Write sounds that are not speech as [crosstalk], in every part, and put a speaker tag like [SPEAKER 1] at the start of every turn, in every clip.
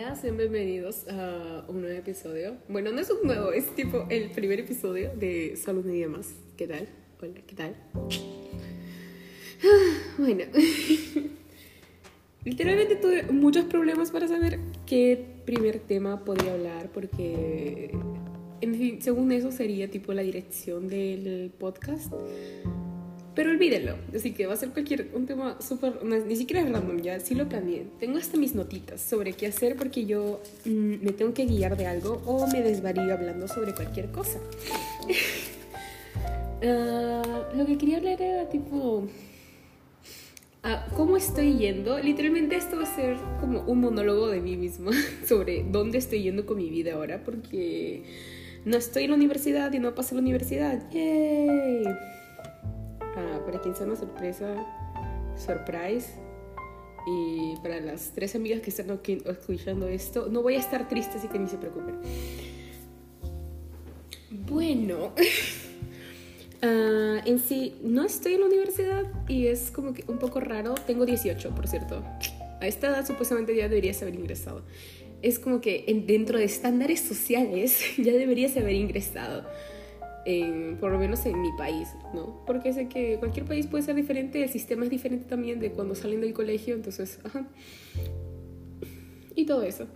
[SPEAKER 1] Hola, sean bienvenidos a un nuevo episodio. Bueno, no es un nuevo, es tipo el primer episodio de Solo un día más. ¿Qué tal? Hola, ¿qué tal? [sighs] Bueno, [laughs] literalmente tuve muchos problemas para saber qué primer tema podría hablar porque, en fin, según eso sería tipo la dirección del podcast. Pero olvídenlo, así que va a ser cualquier un tema súper, ni siquiera es random ya, sí lo planeé. Tengo hasta mis notitas sobre qué hacer porque yo mm, me tengo que guiar de algo o me desvarío hablando sobre cualquier cosa. [laughs] Ah, lo que quería hablar era tipo ah, cómo estoy yendo. Literalmente esto va a ser como un monólogo de mí misma [laughs] sobre dónde estoy yendo con mi vida ahora porque no estoy en la universidad y no pasé la universidad. ¡Yay! Para sea una sorpresa, surprise. Y para las tres amigas que están aquí escuchando esto, no voy a estar triste, así que ni se preocupen. Bueno, [laughs] ah, en sí, no estoy en la universidad y es como que un poco raro. Tengo 18, por cierto. A esta edad supuestamente ya deberías haber ingresado. Es como que en- dentro de estándares sociales [laughs] ya deberías haber ingresado por lo menos en mi país, ¿no? Porque sé que cualquier país puede ser diferente, el sistema es diferente también de cuando salen del colegio, entonces, ajá. Y todo eso.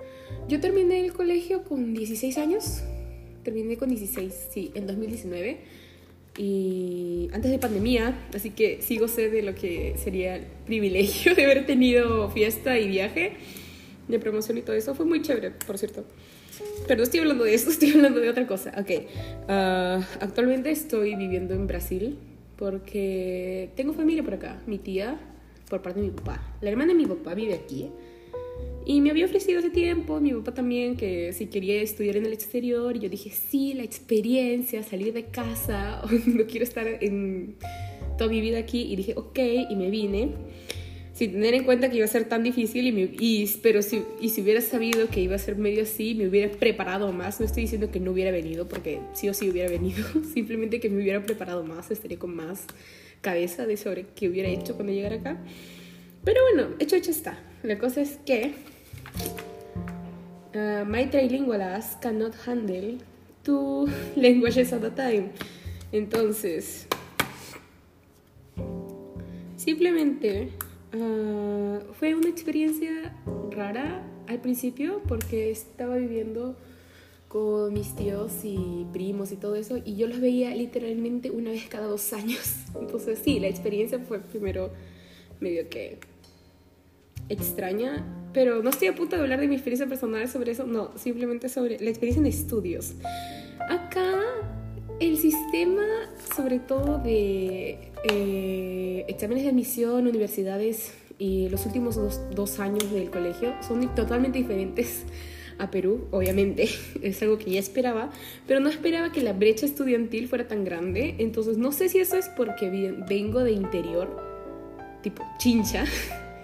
[SPEAKER 1] Yo terminé el colegio con 16 años, terminé con 16, sí, en 2019, y antes de pandemia, así que sí gocé de lo que sería el privilegio de haber tenido fiesta y viaje de promoción y todo eso. Fue muy chévere, por cierto. Pero estoy hablando de eso, [laughs] estoy hablando de otra cosa. Ok, ah, actualmente estoy viviendo en Brasil porque tengo familia por acá. Mi tía, por parte de mi papá. La hermana de mi papá vive aquí. Y me había ofrecido hace tiempo, mi papá también, que si quería estudiar en el exterior. Y yo dije, sí, la experiencia, salir de casa, [laughs] no quiero estar en toda mi vida aquí. Y dije, ok, y me vine sin tener en cuenta que iba a ser tan difícil, y, me- pero si, y si hubiera sabido que iba a ser medio así, me hubiera preparado más. No estoy diciendo que no hubiera venido, porque sí o sí hubiera venido, [laughs] simplemente que me hubiera preparado más, estaría con más cabeza de sobre qué hubiera hecho cuando llegara acá. Pero bueno, hecho, hecho está. La cosa es que uh, my trilingual ass cannot handle two languages [laughs] at a time. Entonces, Simplemente ah, fue una experiencia rara al principio porque estaba viviendo con mis tíos y primos y todo eso y yo los veía literalmente una vez cada dos años. [laughs] Entonces sí, la experiencia fue primero medio que extraña, pero no estoy a punto de hablar de mi experiencia personal sobre eso, no, simplemente sobre la experiencia en estudios. Acá el sistema, sobre todo de eh, exámenes de admisión, universidades y los últimos dos, dos años del colegio son totalmente diferentes a Perú, obviamente, [laughs] es algo que ya esperaba, pero no esperaba que la brecha estudiantil fuera tan grande, entonces no sé si eso es porque vengo de interior, tipo chincha,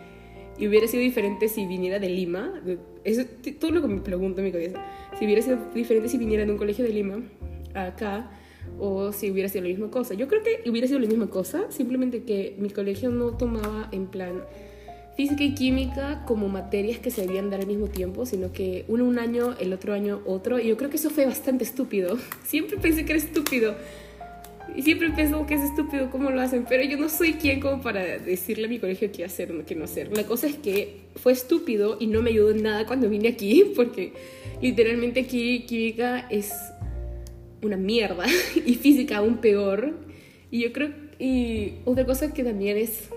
[SPEAKER 1] [laughs] y hubiera sido diferente si viniera de Lima. Eso es todo lo que me pregunto en mi cabeza. Si hubiera sido diferente si viniera de un colegio de Lima acá o si hubiera sido la misma cosa. Yo creo que hubiera sido la misma cosa, simplemente que mi colegio no tomaba en plan física y química como materias que se debían dar al mismo tiempo, sino que uno un año, el otro año otro. Y yo creo que eso fue bastante estúpido. [laughs] Siempre pensé que era estúpido. Y siempre pienso que es estúpido cómo lo hacen, pero yo no soy quien como para decirle a mi colegio qué hacer o qué no hacer. La cosa es que fue estúpido y no me ayudó en nada cuando vine aquí, [laughs] porque literalmente aquí química es una mierda [laughs] y física aún peor. Y yo creo, y otra cosa que también es,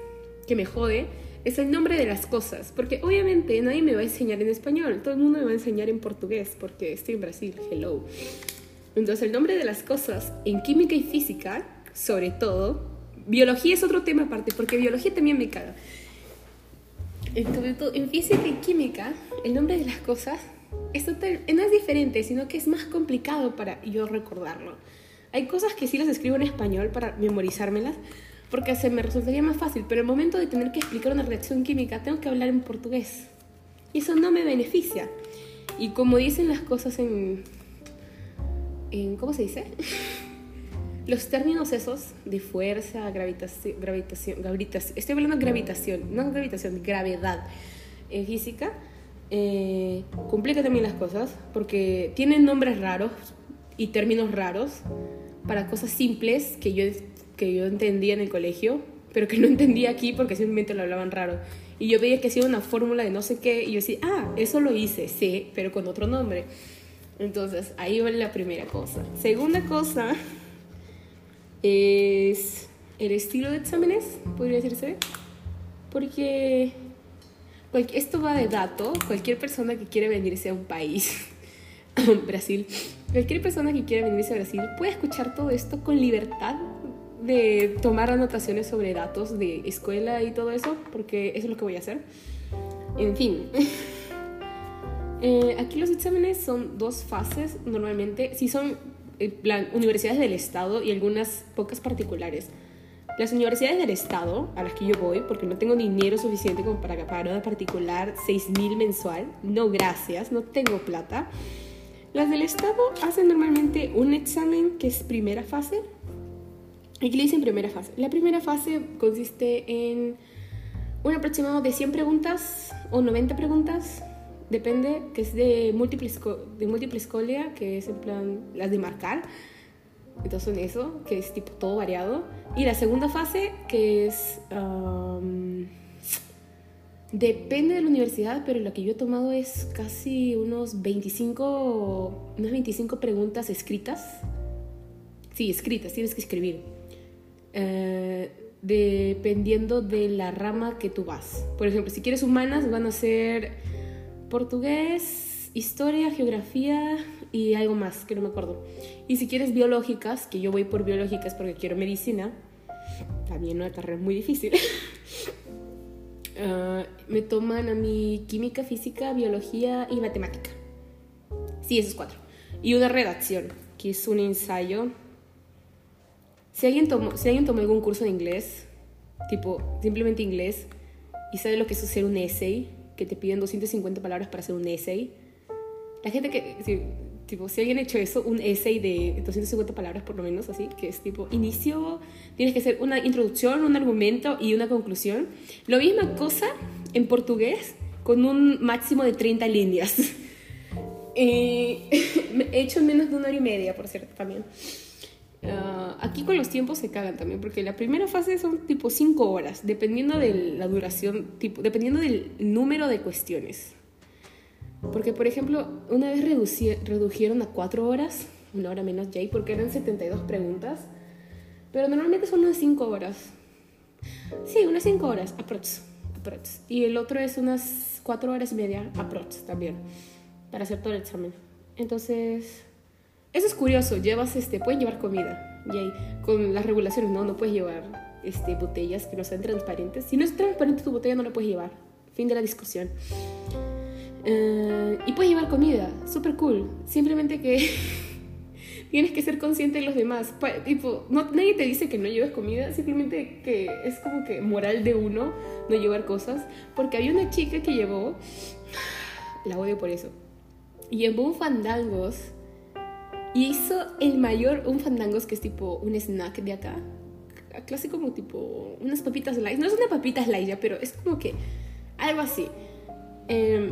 [SPEAKER 1] que me jode, es el nombre de las cosas, porque obviamente nadie me va a enseñar en español, todo el mundo me va a enseñar en portugués, porque estoy en Brasil, hello. Entonces el nombre de las cosas en química y física, sobre todo, biología es otro tema aparte, porque biología también me caga. En, física y química, el nombre de las cosas es total- no es diferente, sino que es más complicado para yo recordarlo. Hay cosas que sí las escribo en español para memorizármelas, porque se me resultaría más fácil, pero el momento de tener que explicar una reacción química, tengo que hablar en portugués. Y eso no me beneficia. Y como dicen las cosas en, en ¿cómo se dice? [laughs] Los términos esos de fuerza, gravitación, gravitación, gravitación, estoy hablando de gravitación, no gravitación, gravedad en física, eh, complica también las cosas porque tienen nombres raros y términos raros para cosas simples que yo, que yo entendía en el colegio, pero que no [laughs] entendía aquí porque simplemente lo hablaban raro. Y yo veía que hacía una fórmula de no sé qué y yo decía, ah, eso lo hice, sí, pero con otro nombre. Entonces, ahí va la primera cosa. Segunda cosa es el estilo de exámenes, podría decirse. Porque esto va de dato. Cualquier persona que quiere venirse a un país, [laughs] Brasil, cualquier persona que quiera venirse a Brasil puede escuchar todo esto con libertad de tomar anotaciones sobre datos de escuela y todo eso, porque eso es lo que voy a hacer. En fin. [laughs] Eh, aquí los exámenes son dos fases normalmente. Si son plan, universidades del Estado y algunas pocas particulares. Las universidades del Estado, a las que yo voy, porque no tengo dinero suficiente como para pagar una particular 6.000 mensual, no gracias, no tengo plata. Las del Estado hacen normalmente un examen que es primera fase, Aquí le dicen primera fase. La primera fase consiste en un aproximado de 100 preguntas o 90 preguntas, depende, que es de múltiple, de múltiple escolia, que es en plan las de marcar. Entonces eso, que es tipo todo variado. Y la segunda fase, que es... depende de la universidad, pero la que yo he tomado es casi unos 25, unas 25 preguntas escritas. Sí, escritas, tienes que escribir eh, dependiendo de la rama que tú vas. Por ejemplo, si quieres humanas, van a ser portugués, historia, geografía y algo más, que no me acuerdo. Y si quieres biológicas, que yo voy por biológicas porque quiero medicina, también una carrera muy difícil. [laughs] Ah, me toman a mi química, física, biología y matemática. Sí, esos cuatro. Y una redacción, que es un ensayo si alguien, tomó, si alguien tomó algún curso de inglés, tipo simplemente inglés, y sabe lo que es hacer un essay, que te piden 250 palabras para hacer un essay, la gente que, si, tipo, si alguien ha hecho eso, un essay de 250 palabras por lo menos, así, que es tipo inicio, tienes que hacer una introducción, un argumento y una conclusión. Lo misma cosa en portugués con un máximo de 30 líneas. [laughs] [laughs] he hecho en menos de una hora y media, por cierto, también. Ah, aquí con los tiempos se cagan también, porque la primera fase son tipo 5 horas, dependiendo de la duración, tipo, dependiendo del número de cuestiones. Porque, por ejemplo, una vez redujeron a 4 horas, una hora menos ya, porque eran 72 preguntas, pero normalmente son unas 5 horas. Sí, unas 5 horas, aprox, aprox. Y el otro es unas 4 horas y media, aprox también, para hacer todo el examen. Entonces, eso es curioso, llevas, este, pueden llevar comida. Y ahí, con las regulaciones, no, no puedes llevar este, botellas que no sean transparentes. Si no es transparente tu botella, no la puedes llevar. Fin de la discusión. Eh, y puedes llevar comida, súper cool. Simplemente que [laughs] tienes que ser consciente de los demás. Tipo, no, nadie te dice que no lleves comida, simplemente que es como que moral de uno no llevar cosas. Porque había una chica que llevó, [sighs] la odio por eso, llevó un fandangos y hizo el mayor, un fandangos que es tipo un snack de acá. Clásico como tipo unas papitas light. No es una papita light ya, pero es como que algo así. Em,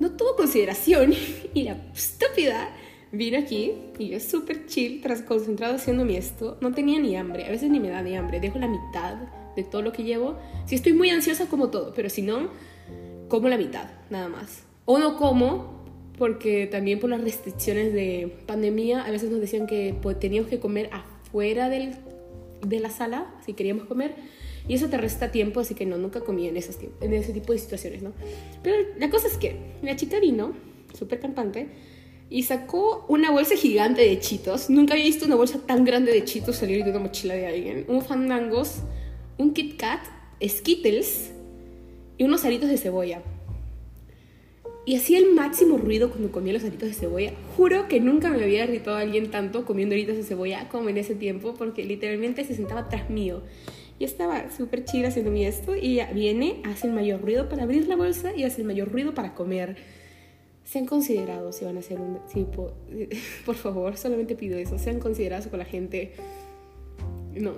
[SPEAKER 1] no tuvo consideración [laughs] y la estúpida vino aquí y yo súper chill, tras concentrado haciéndome esto. No tenía ni hambre, a veces ni me da ni hambre. Dejo la mitad de todo lo que llevo. Si estoy muy ansiosa, como todo, pero si no, como la mitad, nada más. O no como porque también por las restricciones de pandemia, a veces nos decían que pues, teníamos que comer afuera del, de la sala si queríamos comer. Y eso te resta tiempo, así que no, nunca comí en, esos, en ese tipo de situaciones, ¿no? Pero la cosa es que la chica vino, súper campante, y sacó una bolsa gigante de chitos. Nunca había visto una bolsa tan grande de chitos salir de una mochila de alguien. Un fandangos, un Kit Kat, Skittles y unos aritos de cebolla y hacía el máximo ruido cuando comía los aritos de cebolla. Juro que nunca me había irritado a alguien tanto comiendo aritos de cebolla como en ese tiempo, porque literalmente se sentaba tras mío. Y estaba súper chida haciéndome esto y ella viene, hace el mayor ruido para abrir la bolsa y hace el mayor ruido para comer. Sean considerados si van a hacer un tipo, [laughs] por favor, solamente pido eso, sean considerados con la gente. No,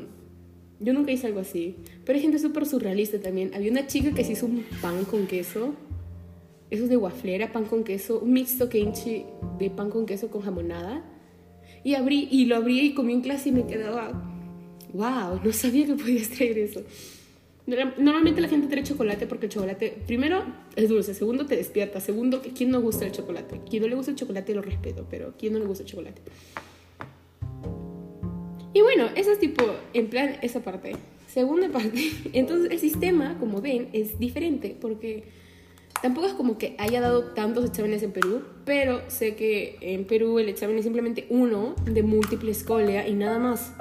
[SPEAKER 1] yo nunca hice algo así, pero hay gente súper surrealista también. Había una chica que se hizo un pan con queso esos de waflera, pan con queso, un mixto kenchi de pan con queso con jamonada. Y abrí, y lo abrí y comí en clase y me quedaba, wow, no sabía que podías traer eso. Normalmente la gente trae chocolate porque el chocolate, primero, es dulce, segundo, te despierta, segundo, ¿quién no gusta el chocolate? Quien no le gusta el chocolate lo respeto, pero ¿quién no le gusta el chocolate? Y bueno, eso es tipo, en plan, esa parte. Segunda parte, [laughs] entonces el sistema, como ven, es diferente porque tampoco es como que haya dado tantos exámenes en Perú, pero sé que en Perú el examen es simplemente uno de múltiple escolia y nada más.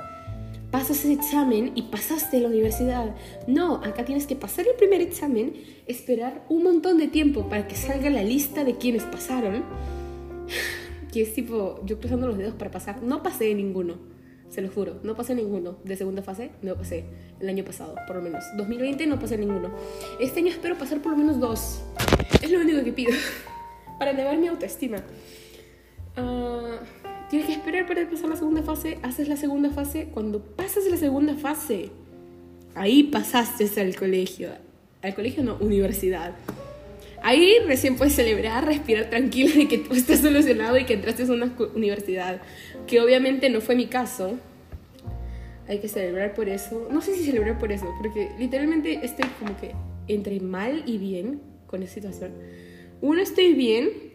[SPEAKER 1] Pasas ese examen y pasaste la universidad. No, acá tienes que pasar el primer examen, esperar un montón de tiempo para que salga la lista de quienes pasaron. [sighs] Que es tipo, yo cruzando los dedos para pasar. No pasé ninguno se lo juro. No pasé ninguno de segunda fase, no pasé el año pasado, por lo menos. 2020 no pasé ninguno. Este año espero pasar por lo menos dos. Es lo único que pido [laughs] para elevar mi autoestima. Uh, tienes que esperar para pasar la segunda fase. Haces la segunda fase. Cuando pasas la segunda fase, ahí pasaste al colegio. Al colegio no, universidad. Ahí recién puedes celebrar, respirar tranquilo de que todo está solucionado y que entraste a una universidad. Que obviamente no fue mi caso. Hay que celebrar por eso. No sé si celebrar por eso, porque literalmente estoy como que entre mal y bien con esta situación. Uno, estoy bien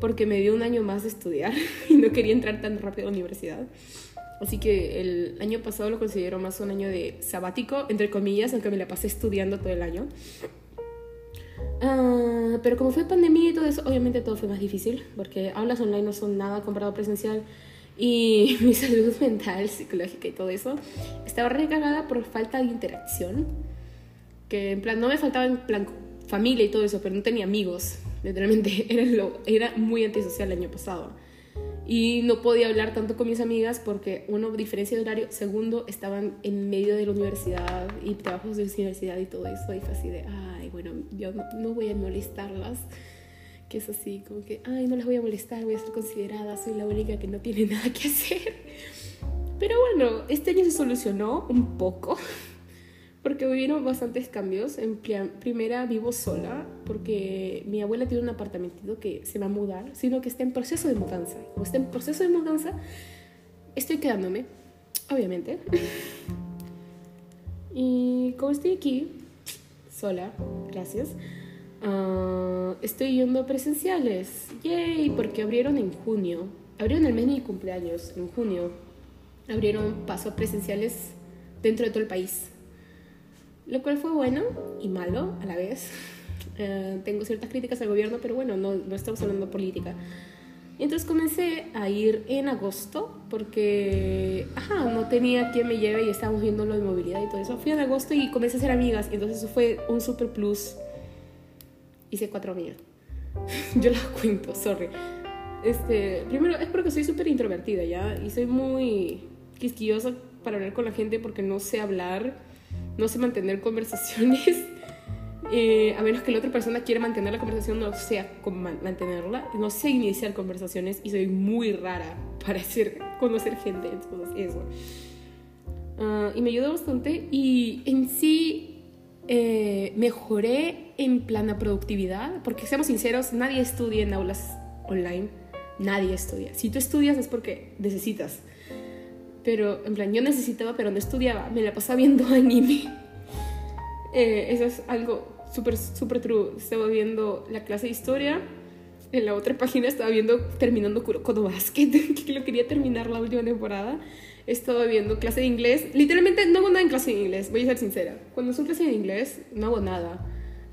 [SPEAKER 1] porque me dio un año más de estudiar [laughs] y no quería entrar tan rápido a la universidad. Así que el año pasado lo considero más un año de sabático, entre comillas, aunque me la pasé estudiando todo el año. Ah, pero como fue pandemia y todo eso, obviamente todo fue más difícil, porque aulas online no son nada comparado a presencial y [laughs] mi salud mental, psicológica y todo eso estaba recargada por falta de interacción, que en plan no me faltaba en plan familia y todo eso, pero no tenía amigos, literalmente [laughs] era, lo, era muy antisocial el año pasado. Y no podía hablar tanto con mis amigas porque uno diferencia de horario segundo estaban en medio de la universidad y trabajos de universidad y todo eso y fue así de ay bueno yo no, voy a molestarlas que es así como que ay no las voy a molestar voy a ser considerada soy la única que no tiene [laughs] nada que hacer pero bueno este año se solucionó un poco [laughs] porque hubieron bastantes cambios. En primera vivo sola porque mi abuela tiene un apartamentito que se va a mudar, sino que está en proceso de mudanza. Como está en proceso de mudanza, estoy quedándome, obviamente. [laughs] y como estoy aquí, sola, gracias, uh, estoy yendo a presenciales. ¡Yay! Porque abrieron en junio. Abrieron el mes de mi cumpleaños, en junio. Abrieron paso a presenciales dentro de todo el país lo cual fue bueno y malo a la vez. [laughs] Eh, tengo ciertas críticas al gobierno, pero bueno, no, no estamos hablando de política. Y entonces comencé a ir en agosto porque, ajá, no tenía quien me lleve y estábamos viendo lo de movilidad y todo eso. Fui en agosto y comencé a hacer amigas y entonces eso fue un super plus. Hice cuatro amigas. [laughs] Yo las cuento, sorry. Este, primero es porque soy súper introvertida, ¿ya? Y soy muy quisquillosa para hablar con la gente porque no sé hablar no sé mantener [laughs] conversaciones. Eh, a menos que la otra persona quiera mantener la conversación, no sé mantenerla. No sé iniciar conversaciones y soy muy rara [laughs] para hacer, conocer gente. Entonces, eso. Ah, y me ayudó bastante. Y en sí eh, mejoré en plana productividad, porque seamos sinceros, nadie estudia en aulas online. Nadie estudia. Si tú estudias es porque necesitas pero en plan yo necesitaba, pero no estudiaba, me la pasaba viendo [laughs] anime. Eh, eso es algo súper, súper true. Estaba viendo la clase de historia, en la otra página estaba viendo terminando Kurokodo Basket, [laughs] que lo quería terminar la última temporada. Estaba viendo clase de inglés. Literalmente no hago nada en clase de inglés, voy a ser sincera. Cuando son clase de inglés, no hago nada.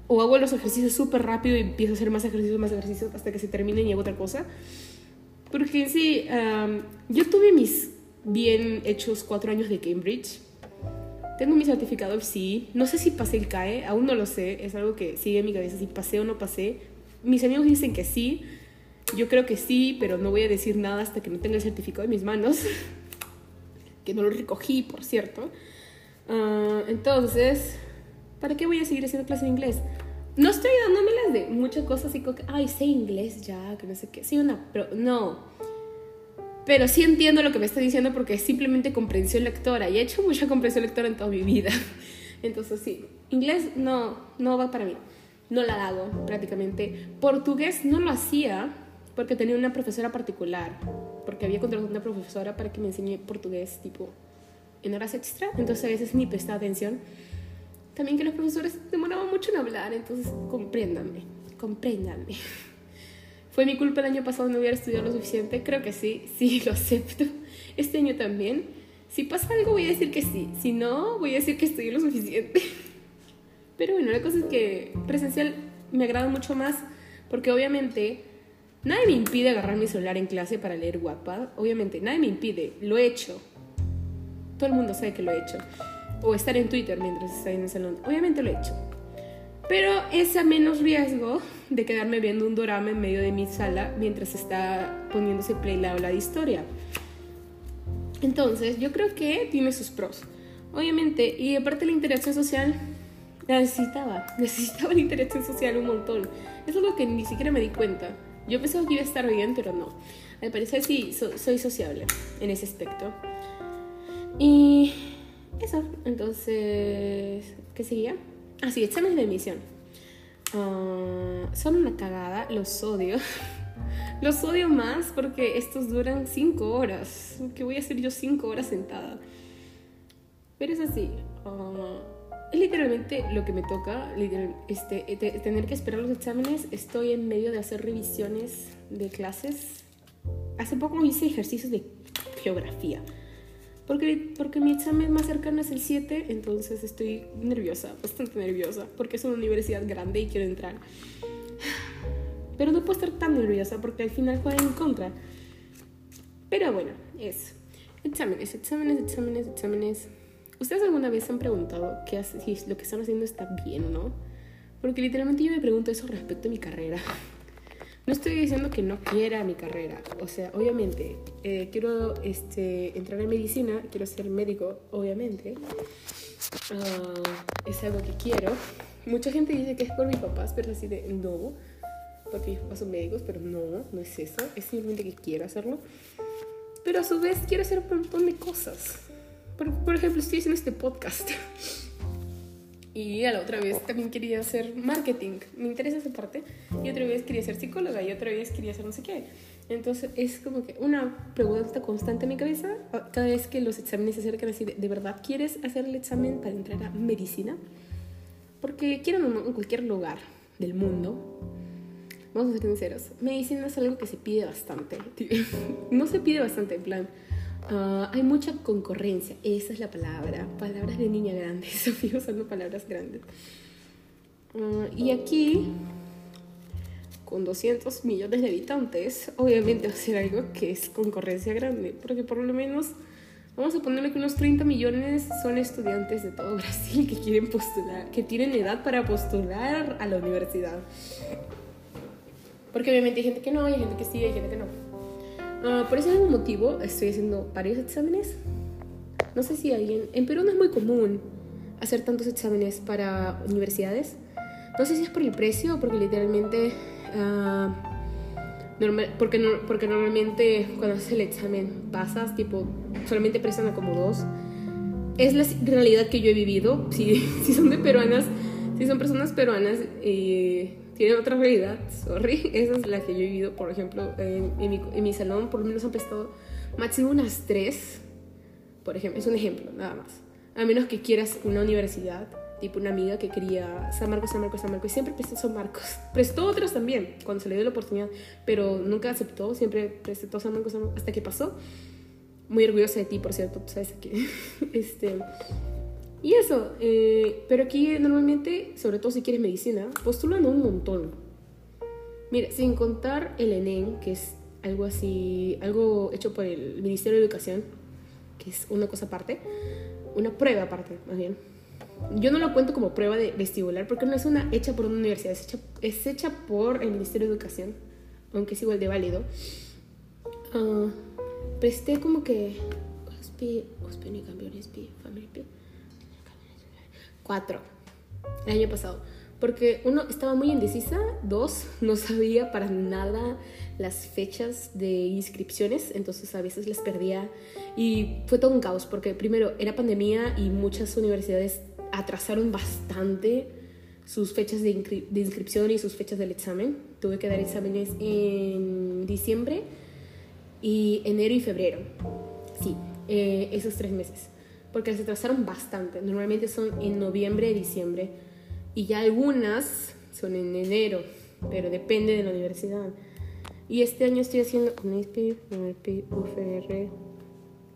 [SPEAKER 1] O hago los ejercicios súper rápido y empiezo a hacer más ejercicios, más ejercicios hasta que se terminen y hago otra cosa. Porque sí, yo tuve mis bien hechos cuatro años de Cambridge. Tengo mi certificado sí. No sé si pasé el CAE, aún no lo sé. Es algo que sigue en mi cabeza si pasé o no pasé. Mis amigos dicen que sí. Yo creo que sí, pero no voy a decir nada hasta que no tenga el certificado en mis manos. [laughs] que no lo recogí, por cierto. Ah, entonces, ¿para qué voy a seguir haciendo clase de inglés? No estoy dándomelas de muchas cosas como que, ay, sé inglés ya, que no sé qué. Sí, una, pero no pero sí entiendo lo que me está diciendo porque es simplemente comprensión lectora y he hecho mucha comprensión lectora en toda mi vida. [laughs] Entonces sí, inglés no, no va para mí. no la hago prácticamente. Portugués no lo hacía porque tenía una profesora particular, porque había contratado una profesora para que me enseñe portugués tipo en horas extra, entonces a veces ni prestaba atención. También que los profesores demoraban mucho en hablar, entonces compréndanme, compréndanme. [laughs] ¿Fue mi culpa el año pasado no hubiera estudiado lo suficiente? Creo que sí, [laughs] sí, lo acepto. Este año también. Si pasa algo voy a decir que sí, si no voy a decir que estudié lo suficiente. [laughs] Pero bueno, la cosa es que presencial me agrada mucho más porque obviamente nadie me impide agarrar mi celular en clase para leer Wattpad. Obviamente, nadie me impide, lo he hecho. Todo el mundo sabe que lo he hecho. O estar en Twitter mientras estoy en el salón. Obviamente lo he hecho. Pero es a menos riesgo de quedarme viendo un drama en medio de mi sala mientras está poniéndose play la de historia. Entonces, yo creo que tiene sus pros. Obviamente, y aparte la interacción social, la necesitaba. [laughs] Necesitaba la interacción social un montón. Es algo que ni siquiera me di cuenta. Yo pensaba que iba a estar bien, pero no. Al parecer sí, soy sociable en ese aspecto. Y eso, entonces, ¿qué seguía? Ah, sí, exámenes de emisión. Ah, son una cagada, los odio. [laughs] los odio más porque estos duran 5 horas. ¿Qué voy a hacer yo 5 horas sentada? Pero es así. Ah, es literalmente lo que me toca, este, tener que esperar los exámenes. Estoy en medio de hacer revisiones de clases. Hace poco hice ejercicios de geografía. Porque, porque mi examen más cercano es el 7, entonces estoy nerviosa, [laughs] bastante nerviosa, porque es una universidad grande y quiero entrar. Pero no puedo estar tan nerviosa porque al final juega en contra. Pero bueno, es exámenes, exámenes, exámenes, exámenes. ¿Ustedes alguna vez han preguntado qué hace, si lo que están haciendo está bien o no? Porque literalmente yo me pregunto eso respecto a mi carrera. [laughs] No estoy diciendo que no quiera mi carrera, o sea, obviamente, eh, quiero este, entrar en medicina, quiero ser médico, obviamente, ah, es algo que quiero. Mucha gente dice que es por mis papás, pero así de no, porque mis papás son médicos, pero no, no es eso, es simplemente que quiero hacerlo. Pero a su vez quiero hacer un montón de cosas. Por, por ejemplo, estoy haciendo este podcast. Y a la otra vez también quería hacer marketing. Me interesa esa parte. Y otra vez quería ser psicóloga. Y otra vez quería hacer no sé qué. Entonces es como que una pregunta constante en mi cabeza. Cada vez que los exámenes se acercan así, ¿de, verdad quieres hacer el examen para entrar a medicina? Porque quiero en cualquier lugar del mundo. Vamos a ser sinceros. Medicina es algo que se pide bastante. [laughs] no se pide bastante, en plan Ah, hay mucha concurrencia, esa es la palabra. Palabras de niña grande, [laughs] Sofía usando palabras grandes. Ah, y aquí, con 200 millones de habitantes, obviamente va a ser algo que es concurrencia grande, porque por lo menos vamos a ponerle que unos 30 millones son estudiantes de todo [laughs] Brasil que quieren postular, que tienen edad para postular a la universidad. Porque obviamente hay gente que no, hay gente que sí, hay gente que no. Ah, por ese mismo motivo estoy haciendo varios exámenes. No sé si alguien... En Perú no es muy común hacer tantos exámenes para universidades. No sé si es por el precio o porque literalmente... Uh, normal, porque, no, porque normalmente cuando haces el examen pasas, tipo, solamente prestan a como dos. Es la realidad que yo he vivido. [laughs] Si, si son de peruanas, si son personas peruanas... Eh, tienen otra realidad, sorry. [laughs] Esa es la que yo he vivido, por ejemplo, en, mi, en mi, salón, por lo menos han prestado máximo unas tres, por ejemplo, es un ejemplo, nada más. A menos que quieras una universidad, tipo una amiga que quería San Marcos, San Marcos, San Marcos, y siempre prestó San Marcos. [laughs] Prestó otros también, cuando se le dio la oportunidad, pero nunca aceptó, siempre prestó San Marcos, San Marcos hasta que pasó. Muy orgullosa de ti, por cierto, sabes que... [laughs] este, y eso, eh, pero aquí normalmente, sobre todo si quieres medicina, postulan un montón. Mira, sin contar el ENEM, que es algo así, algo hecho por el Ministerio de Educación, que es una cosa aparte, una prueba aparte, más bien. Yo no lo cuento como prueba de vestibular porque no es una hecha por una universidad, es hecha, por el Ministerio de Educación, aunque es igual de válido. Uh, presté como que... Family, Cuatro. El año pasado. Porque uno estaba muy indecisa, dos, [laughs] no sabía para nada las fechas de inscripciones, entonces a veces las perdía y fue todo un caos porque primero era pandemia y muchas universidades atrasaron bastante sus fechas de, inscripción y sus fechas del examen. Tuve que dar exámenes en diciembre y enero y febrero. Sí, eh, esos tres meses. Porque se atrasaron bastante. Normalmente son en noviembre y diciembre. Y ya algunas son en enero, pero depende de la universidad. Y este año estoy haciendo UNISP, UNISP, UFR,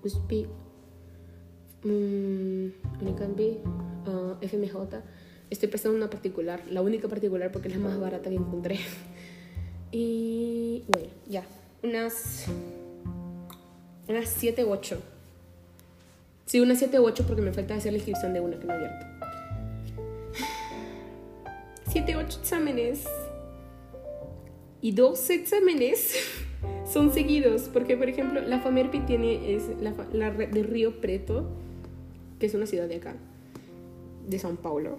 [SPEAKER 1] USP, um, FMJ. Estoy prestando una particular, la única particular porque es la más barata que encontré. [laughs] Y bueno, ya, unas, unas 7 u 8. Sí, unas 7 u 8 porque me falta hacer la inscripción de una que no he abierto. 7 u 8 exámenes y dos exámenes [laughs] son seguidos, porque por ejemplo la FAMERPI tiene es la, de Río Preto, que es una ciudad de acá, de São Paulo.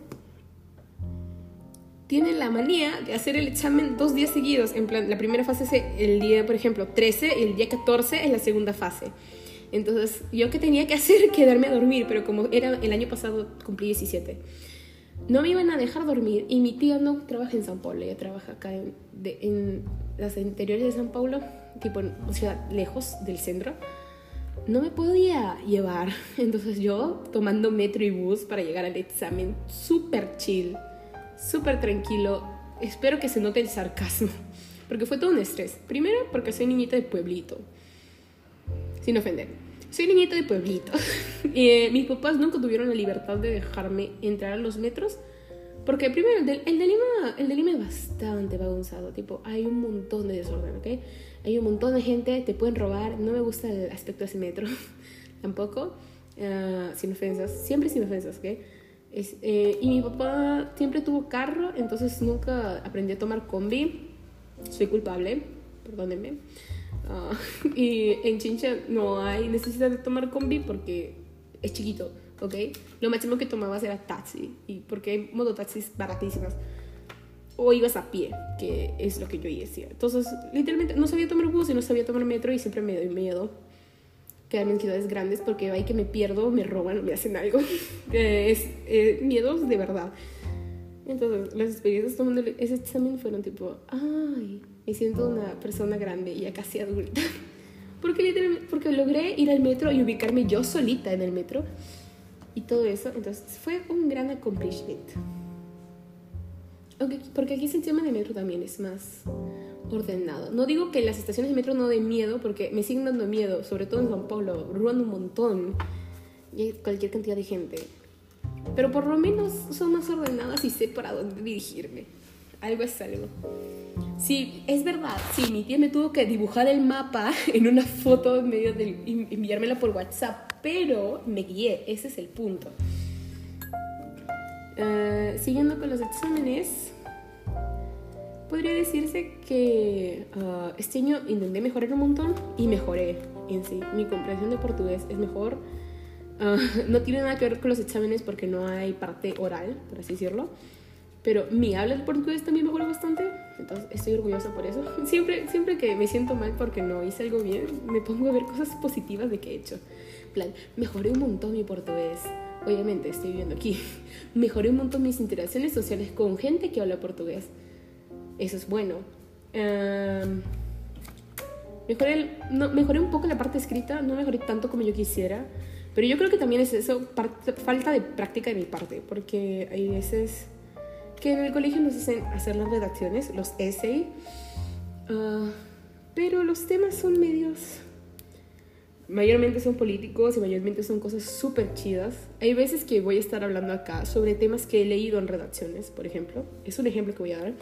[SPEAKER 1] Tiene la manía de hacer el examen dos días seguidos. En plan, la primera fase es el día, por ejemplo, 13 y el día 14 es la segunda fase. Entonces, yo que tenía que hacer [laughs] quedarme a dormir, pero como era el año pasado, cumplí 17 no me iban a dejar dormir y mi tía no trabaja en San Paulo, ella trabaja acá en, las interiores de San Paulo, tipo una ciudad lejos del centro. No me podía llevar, [laughs] entonces yo tomando metro y bus para llegar al examen, súper chill, súper tranquilo. Espero que se note el sarcasmo, [laughs] porque fue todo un estrés. Primero porque soy niñita de pueblito, sin ofender. Soy niñita de pueblito. [laughs] y, eh, mis papás nunca tuvieron la libertad de dejarme entrar a los metros. Porque primero, el de, el de Lima, el de Lima es bastante vagonzado. Tipo, hay un montón de desorden, ¿ok? Hay un montón de gente, te pueden robar. No me gusta el aspecto de ese metro. [laughs] Tampoco. Uh, sin ofensas. Siempre sin ofensas, ¿ok? Es, eh, y mi papá siempre tuvo carro, entonces nunca aprendí a tomar combi. Soy culpable, perdónenme. Ah, [laughs] y en Chincha no hay necesidad de tomar combi porque es chiquito, ¿ok? Lo máximo que tomabas era taxi, y porque hay mototaxis baratísimas. O ibas a pie, que es lo que yo decía. Entonces, literalmente, no sabía tomar bus y no sabía tomar metro y siempre me doy miedo quedarme en ciudades grandes porque hay que me pierdo, me roban, me hacen algo. [laughs] es eh, miedos de verdad. Entonces, las experiencias tomando ese examen fueron tipo, ay, me siento una persona grande y ya casi adulta. [laughs] Porque literalmente, porque logré ir al metro y ubicarme yo solita en el metro y todo eso. Entonces fue un gran accomplishment. porque aquí el sistema de metro también es más ordenado. No digo que las estaciones de metro no den miedo, porque me siguen dando miedo, sobre todo en San Paulo, roban un montón y hay cualquier cantidad de gente. Pero por lo menos son más ordenadas y sé para dónde dirigirme. Algo es algo. Sí, es verdad. Sí, mi tía me tuvo que dibujar el mapa [laughs] en una foto en medio de enviármela por WhatsApp, pero me guié. Ese es el punto. Eh, siguiendo con los exámenes, podría decirse que ah, este año intenté mejorar un montón y mejoré en sí. Mi comprensión de portugués es mejor. Ah, [laughs] no tiene nada que ver con los exámenes porque no hay parte oral, por así decirlo pero mi habla de portugués también mejoró bastante, entonces estoy orgullosa por eso. [laughs] Siempre, siempre que me siento mal porque no hice algo bien, me pongo a ver cosas positivas de que he hecho. plan, mejoré un montón mi portugués. Obviamente estoy viviendo aquí. [laughs] Mejoré un montón mis interacciones sociales con gente que habla portugués. Eso es bueno. mejoré, no, mejoré un poco la parte escrita, no mejoré tanto como yo quisiera. Pero yo creo que también es eso, falta de práctica de mi parte, porque hay veces que en el colegio nos hacen hacer las redacciones, los essays, ah, pero los temas son medios... Mayormente son políticos y mayormente son cosas súper chidas. Hay veces que voy a estar hablando acá sobre temas que he leído en redacciones, por ejemplo. Es un ejemplo que voy a dar.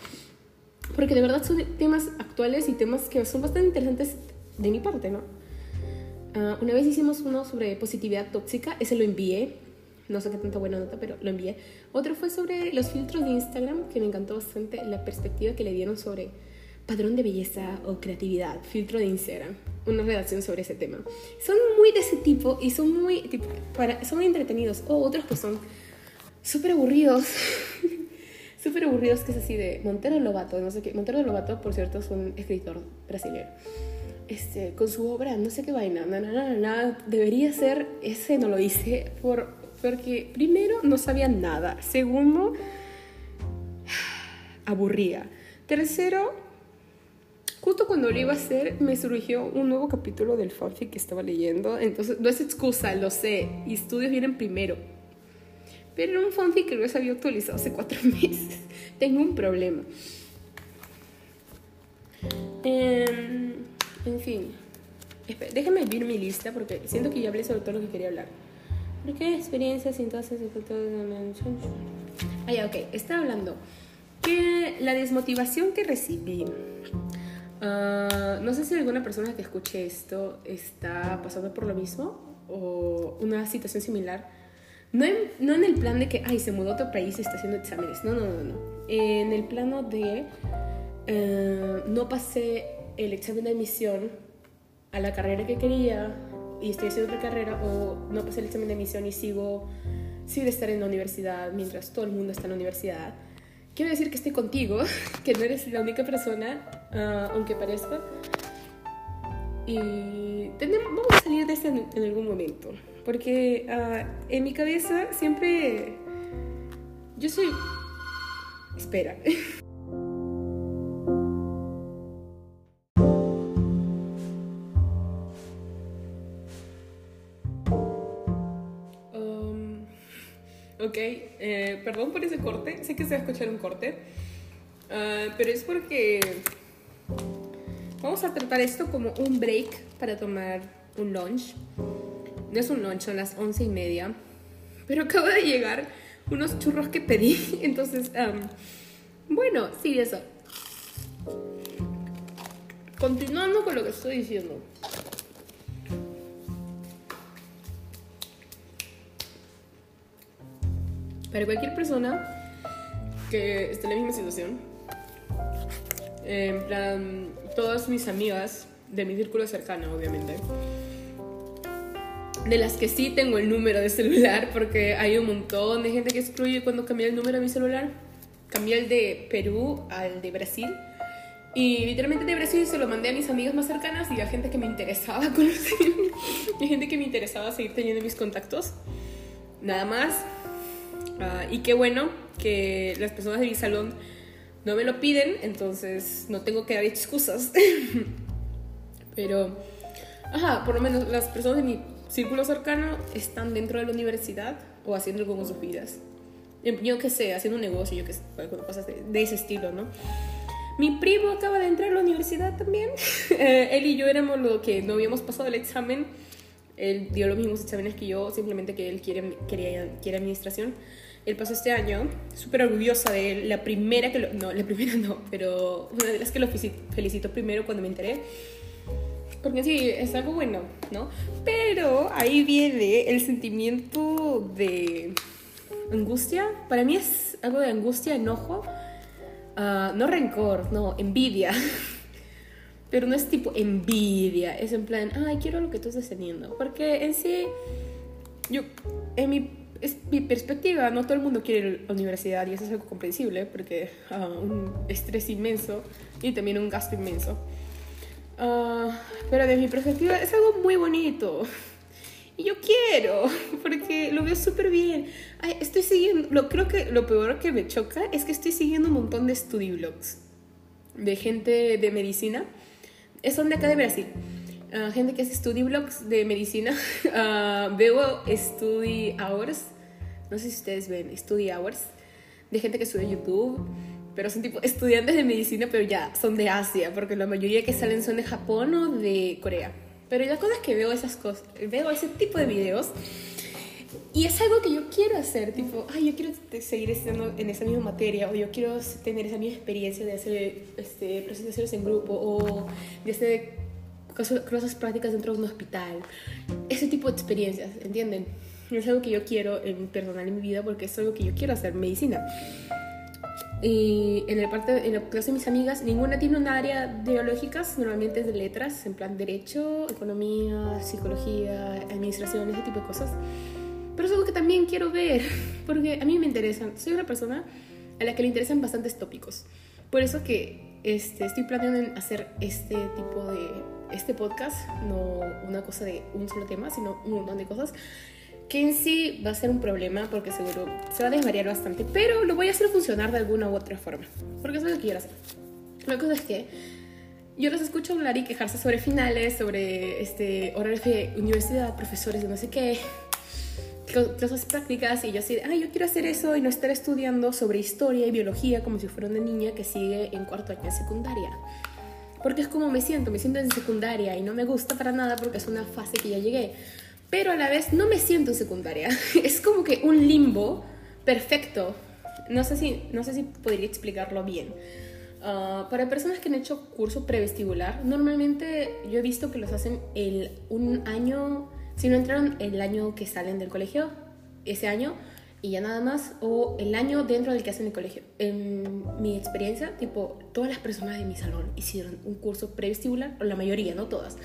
[SPEAKER 1] Porque de verdad son temas actuales y temas que son bastante interesantes de mi parte, ¿no? Ah, una vez hicimos uno sobre positividad tóxica, ese lo envié no sé qué tanta buena nota, pero lo envié. Otro fue sobre los filtros de Instagram, que me encantó bastante la perspectiva que le dieron sobre padrón de belleza o creatividad, filtro de Instagram, una redacción sobre ese tema. Son muy de ese tipo y son muy, tipo, para, son entretenidos. O otros que son súper aburridos. súper [laughs] aburridos que es así de Montero Lobato, no sé qué. Montero Lobato, por cierto, es un escritor brasileño. Este, con su obra, no sé qué vaina, nada, debería ser, ese no lo hice por porque primero no sabía nada, segundo aburría. Tercero, justo cuando lo iba a hacer, me surgió un nuevo capítulo del fanfic que estaba leyendo. Entonces, no es excusa, lo sé. Y estudios vienen primero. Pero era un fanfic que no se había actualizado hace cuatro [laughs] meses. Tengo un problema. Em, en fin. déjame ver mi lista porque siento que ya hablé sobre todo lo que quería hablar. ¿Por qué experiencias entonces Ah, ya, ok. Estaba hablando que la desmotivación que recibí. Ah, no sé si alguna persona que escuche esto está pasando por lo mismo o una situación similar. No en, no en el plan de que, ay, se mudó a otro país y está haciendo exámenes. No, no, no, no. En el plano de eh, no pasé el examen de admisión a la carrera que quería y estoy haciendo otra carrera o no pasé el examen de admisión y sigo sin estar en la universidad mientras todo el mundo está en la universidad. Quiero decir que estoy contigo, [laughs] que no eres la única persona, ah, aunque parezca. Y tenemos, vamos a salir de esto en, algún momento. Porque ah, en mi cabeza siempre... Yo soy... Espera. [laughs] Ok, eh, perdón por ese corte, sé que se va a escuchar un corte, ah, pero es porque vamos a tratar esto como un break para tomar un lunch. No es un lunch, son las once y media, pero acaba de llegar unos churros que pedí, [laughs] entonces, bueno, sí, eso. Continuando con lo que estoy diciendo. Para cualquier persona que esté en la misma situación, en plan, todas mis amigas de mi círculo cercano, obviamente, de las que sí tengo el número de celular, porque hay un montón de gente que excluye cuando cambié el número de mi celular. Cambié el de Perú al de Brasil. Y literalmente de Brasil se lo mandé a mis amigas más cercanas y a gente que me interesaba [laughs] conocer. y gente que me interesaba seguir teniendo mis contactos. Nada más. Ah, y qué bueno que las personas de mi salón no me lo piden, entonces no tengo que dar excusas. [laughs] Pero, ajá, por lo menos las personas de mi círculo cercano están dentro de la universidad o haciendo algo con sus vidas. Yo qué sé, haciendo un negocio, yo qué sé, cosas de, de, ese estilo, ¿no? Mi primo acaba de entrar a la universidad también. [laughs] Eh, él y yo éramos lo que no habíamos pasado el examen. Él dio los mismos exámenes que yo, simplemente que él quiere, quería, quiere administración. Él pasó este año, súper orgullosa de él, la primera que lo, no, la primera no, pero una de las que lo felicito primero cuando me enteré. Porque sí, es algo bueno, ¿no? Pero ahí viene el sentimiento de angustia. Para mí es algo de angustia, enojo. Uh, no rencor, no, envidia. [laughs] Pero no es tipo envidia, es en plan, ay, quiero lo que tú estás teniendo. Porque en sí, yo, en mi es mi perspectiva, no todo el mundo quiere la universidad y eso es algo comprensible porque uh, un estrés inmenso y también un gasto inmenso. Uh, pero desde mi perspectiva es algo muy bonito. Y yo quiero, [laughs] porque lo veo súper bien. Ay, estoy siguiendo, lo, creo que lo peor que me choca es que estoy siguiendo un montón de study blogs de gente de medicina. Son de acá de Brasil. Ah, gente que hace study blogs de medicina. Uh, [laughs] veo study hours. No sé si ustedes ven study hours. De gente que sube YouTube. Pero son tipo [laughs] estudiantes de medicina, pero ya son de Asia. Porque la mayoría que salen son de Japón o de Corea. Pero la cosa es que veo esas cosas. Veo ese tipo de videos. Y es algo que yo quiero hacer, tipo, ay, yo quiero seguir estudiando en esa misma materia, o yo quiero tener esa misma experiencia de hacer este, presentaciones en grupo, o de hacer cosas prácticas dentro de un hospital, ese tipo de experiencias, ¿entienden? Es algo que yo quiero en personal en mi vida porque es algo que yo quiero hacer, medicina. Y en, el parte, en la clase de mis amigas, ninguna tiene un área de biológicas, normalmente es de letras, en plan derecho, economía, psicología, administración, ese tipo de cosas. Pero es algo que también quiero ver, [laughs] porque a mí me interesan. Soy una persona a la que le interesan bastantes tópicos. Por eso que este, estoy planeando hacer este tipo de este podcast, no una cosa de un solo tema, sino un montón de cosas. que en sí va a ser un problema porque seguro se va a desvariar bastante, pero lo voy a hacer funcionar de alguna u otra forma, porque eso es lo que quiero hacer. La cosa es que yo los escucho hablar y quejarse sobre finales, sobre este, horarios de universidad, profesores de no sé qué, clases prácticas, y yo así, ah, yo quiero hacer eso y no estar estudiando sobre historia y biología como si fuera una niña que sigue en cuarto año de secundaria. Porque es como me siento, me siento en secundaria y no me gusta para nada porque es una fase que ya llegué. Pero a la vez no me siento en secundaria. [laughs] Es como que un limbo perfecto. No sé si, no sé si podría explicarlo bien. Ah, para personas que han hecho curso prevestibular, normalmente yo he visto que los hacen el, un año, si no entraron el año que salen del colegio, ese año, y ya nada más, o el año dentro del que hacen el colegio. En mi experiencia, tipo, todas las personas de mi salón hicieron un curso prevestibular, o la mayoría, no todas,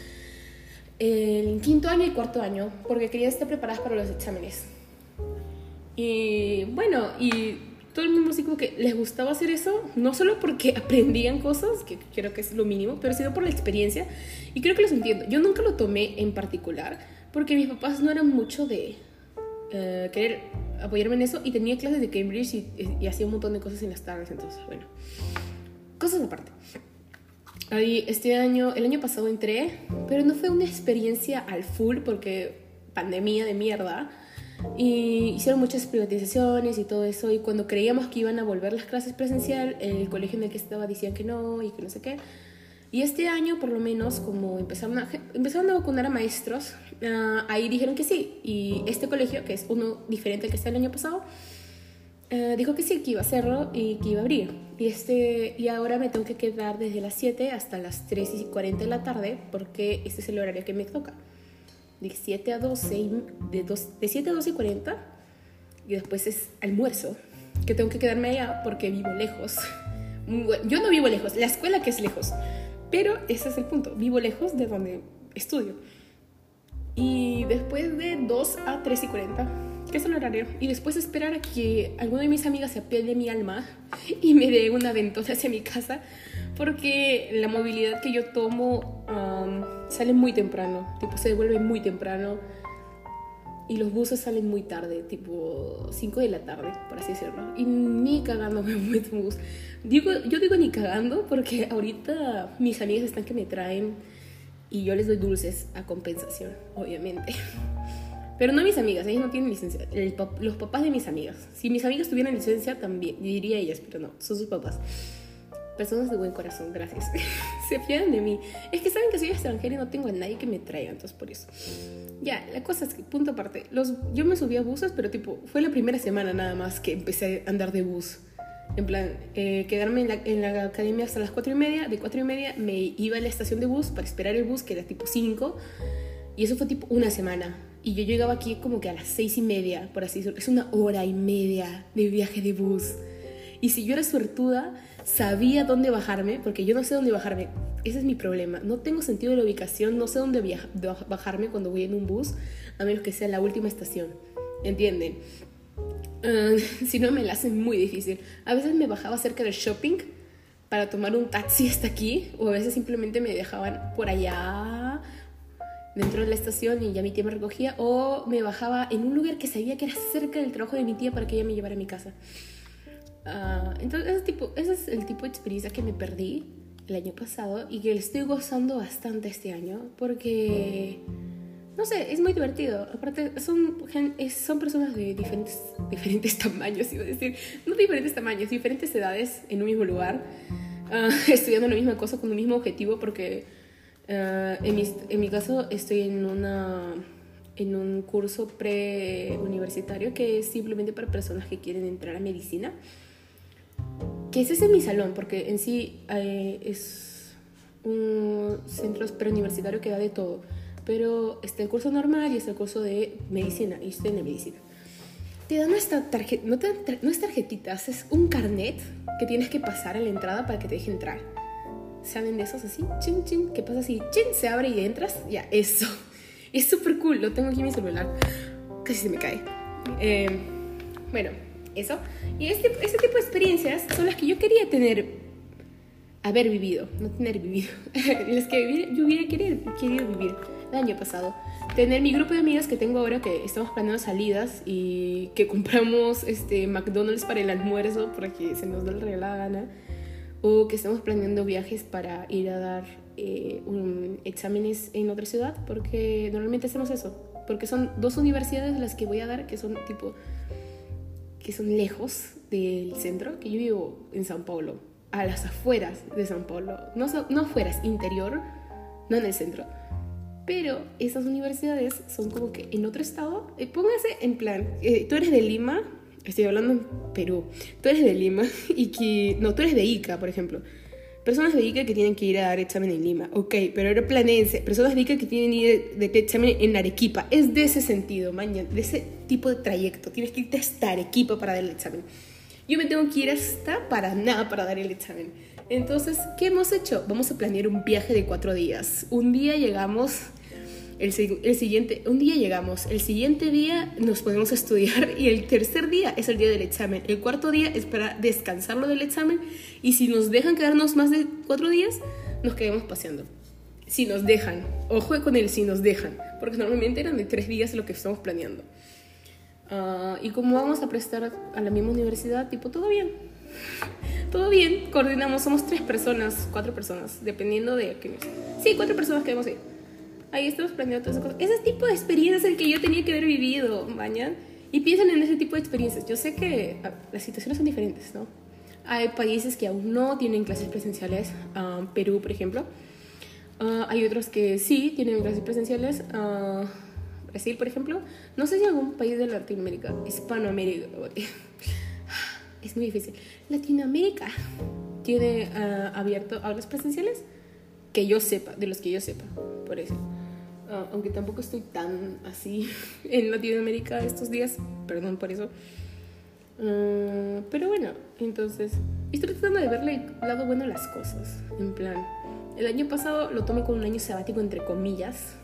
[SPEAKER 1] el quinto año y cuarto año, porque querían estar preparadas para los exámenes. Y bueno, y todo el mundo así como que les gustaba hacer eso, no solo porque [laughs] aprendían cosas, que creo que es lo mínimo, pero sino por la experiencia. Y creo que los entiendo. Yo nunca lo tomé en particular, porque mis papás no eran mucho de eh, querer apoyarme en eso, y tenía clases de Cambridge y, y hacía un montón de cosas en las tardes, entonces, bueno, cosas aparte. Ahí, este año, el año pasado entré, pero no fue una experiencia al full porque pandemia de mierda y hicieron muchas privatizaciones y todo eso. Y cuando creíamos que iban a volver las clases presencial, el colegio en el que estaba decían que no y que no sé qué. Y este año, por lo menos, como empezaron a, empezaron a vacunar a maestros, ah, ahí dijeron que sí. Y este colegio, que es uno diferente al que está el año pasado, uh, dijo que sí, que iba a hacerlo y que iba a abrir. Y, este, y ahora me tengo que quedar desde las 7 hasta las 3 y 40 de la tarde porque este es el horario que me toca de 7 a 12, de, de 7 a 12 y 40, y después es almuerzo, que tengo que quedarme allá porque vivo lejos. [laughs] Yo no vivo lejos, la escuela que es lejos, pero ese es el punto, vivo lejos de donde estudio. Y después de 2 a 3 y 40, que es el horario, y después esperar a que alguno de mis amigas se apele mi alma y me dé una ventona hacia mi casa, porque la movilidad que yo tomo sale muy temprano, tipo se devuelve muy temprano y los buses salen muy tarde, tipo 5 de la tarde, por así decirlo. Y ni cagando me [laughs] meto un bus. Digo, yo digo ni cagando porque ahorita mis amigas están que me traen y yo les doy dulces a compensación, obviamente. [laughs] Pero no mis amigas, ellas no tienen licencia. los papás de mis amigas. Si mis amigas tuvieran licencia, también diría ellas, pero no, son sus papás personas de buen corazón, gracias. [laughs] se fían de mí. Es que saben que soy extranjera y no tengo a nadie que me traiga, entonces por eso. Ya, la cosa es que, punto aparte, los, yo me subí a buses, pero tipo, fue la primera semana nada más que empecé a andar de bus. En plan, eh, quedarme en la, en la, academia hasta las cuatro y media, de cuatro y media me iba a la estación de bus para esperar el bus, que era tipo 5, y eso fue tipo una semana. Y yo llegaba aquí como que a las seis y media, por así decirlo. Es una hora y media de viaje de bus. Y si yo era suertuda, sabía dónde bajarme, porque yo no sé dónde bajarme. Ese es mi problema. No tengo sentido de la ubicación, no sé dónde bajarme cuando voy en un bus, a menos que sea la última estación. ¿Entienden? Ah, [laughs] si no, me la hacen muy difícil. A veces me bajaba cerca del shopping para tomar un taxi hasta aquí, o a veces simplemente me dejaban por allá dentro de la estación y ya mi tía me recogía, o me bajaba en un lugar que sabía que era cerca del trabajo de mi tía para que ella me llevara a mi casa. Ah, entonces, ese, tipo, ese es el tipo de experiencia que me perdí el año pasado y que estoy gozando bastante este año porque, no sé, es muy divertido. Aparte, son, son personas de diferentes, [laughs] diferentes tamaños, iba a decir, no diferentes tamaños, diferentes edades en un mismo lugar, uh, [laughs] estudiando la misma cosa con el mismo objetivo porque uh, en, mi, en mi caso estoy en una en un curso pre-universitario que es simplemente para personas que quieren entrar a medicina que ese es mi salón, porque en sí eh, es un centro preuniversitario que da de todo. Pero está el curso normal y está el curso de medicina, y estoy en medicina. Te dan esta tarjeta, no, no es tarjetitas, es un carnet que tienes que pasar a la entrada para que te deje entrar. ¿Saben de esos así? Chin, chin, ¿qué pasa así? Chin, se abre y entras. Ya, eso. [laughs] Es súper cool, lo tengo aquí en mi celular. Casi se me cae. Eh, bueno, eso. Y este, este tipo de experiencias son las que yo quería tener, haber vivido, no tener vivido, [laughs] las que yo hubiera querido, querido vivir. el año pasado, tener mi grupo de amigas que tengo ahora que estamos planeando salidas y que compramos este McDonald's para el almuerzo porque se nos da la gana o que estamos planeando viajes para ir a dar eh, un, exámenes en otra ciudad porque normalmente hacemos eso porque son dos universidades las que voy a dar que son tipo que son lejos del centro que yo vivo en San Paulo a las afueras de San Paulo no, no afueras interior no en el centro pero esas universidades son como que en otro estado, eh, póngase en plan, eh, tú eres de Lima, estoy hablando en Perú, tú eres de Lima [laughs] y que, no, tú eres de Ica, por ejemplo. Personas de Ica que tienen que ir a dar examen en Lima, ok, pero ahora planeense, personas de Ica que tienen que ir de, examen en Arequipa, es de ese sentido, mañana, de ese tipo de trayecto, tienes que irte hasta Arequipa para dar el examen. Yo me tengo que ir hasta para nada para dar el examen. Entonces, ¿qué hemos hecho? Vamos a planear un viaje de cuatro días. Un día llegamos, el, siguiente, un día llegamos, el siguiente día nos podemos estudiar [laughs] y el tercer día es el día del examen. El cuarto día es para descansarlo del examen y si nos dejan quedarnos más de cuatro días, nos quedamos paseando. Si nos dejan, ojo con el si nos dejan, porque normalmente eran de tres días lo que estamos planeando. Ah, y como vamos a prestar a la misma universidad, tipo, todo bien, [laughs] todo bien, coordinamos, somos tres personas, cuatro personas, dependiendo de... Que, sí, cuatro personas que vamos. Ahí estamos planeando todas esas cosas. Ese tipo de experiencias el que yo tenía que haber vivido, mañana. Y piensen en ese tipo de experiencias. Yo sé que ah, las situaciones son diferentes, ¿no? Hay países que aún no tienen clases presenciales, uh, Perú, por ejemplo. Uh, hay otros que sí tienen clases presenciales, uh, Brasil, por ejemplo. No sé si algún país de Latinoamérica, Hispanoamérica, [sighs] es muy difícil. Latinoamérica tiene uh, abierto aulas presenciales que yo sepa, de los que yo sepa, por eso. Uh, aunque tampoco estoy tan así [laughs] en Latinoamérica estos días, perdón por eso. Uh, pero bueno, entonces estoy tratando de verle el lado bueno a las cosas. En plan, el año pasado lo tomé como un año sabático, entre comillas,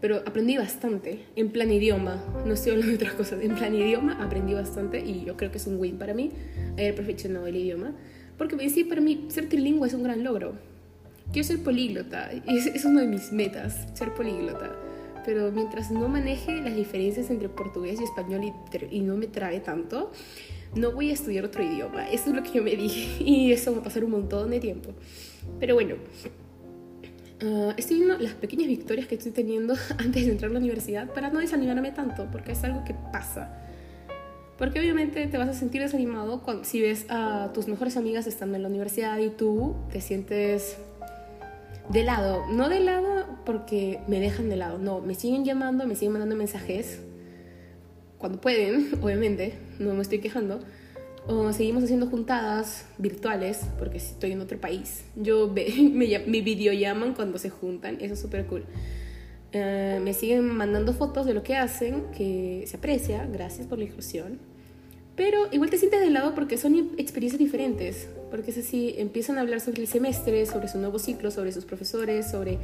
[SPEAKER 1] pero aprendí bastante en plan idioma, no estoy hablando de otras cosas, en plan idioma aprendí bastante y yo creo que es un win para mí haber perfeccionado el idioma, porque sí para mí ser trilingüe es un gran logro. Quiero ser políglota, [laughs] es, es una de mis metas, ser políglota, pero mientras no maneje las diferencias entre portugués y español y, y no me trae tanto, no voy a estudiar otro idioma, eso es lo que yo me dije [laughs] y eso va a pasar un montón de tiempo. Pero bueno, Uh, estoy viendo las pequeñas victorias que estoy teniendo [laughs] antes de entrar a la universidad para no desanimarme tanto, porque es algo que pasa. Porque obviamente te vas a sentir desanimado cuando, si ves a tus mejores amigas estando en la universidad y tú te sientes de lado. No de lado porque me dejan de lado, no, me siguen llamando, me siguen mandando mensajes cuando pueden, [laughs] obviamente, no me estoy quejando o seguimos haciendo juntadas virtuales, porque estoy en otro país. Yo [laughs] me, me videollaman cuando se juntan, eso es súper cool. Eh, me siguen mandando fotos de lo que hacen, que se aprecia, gracias por la inclusión. Pero igual te sientes de lado porque son experiencias diferentes, porque es así, empiezan a hablar sobre el semestre, sobre su nuevo ciclo, sobre sus profesores, sobre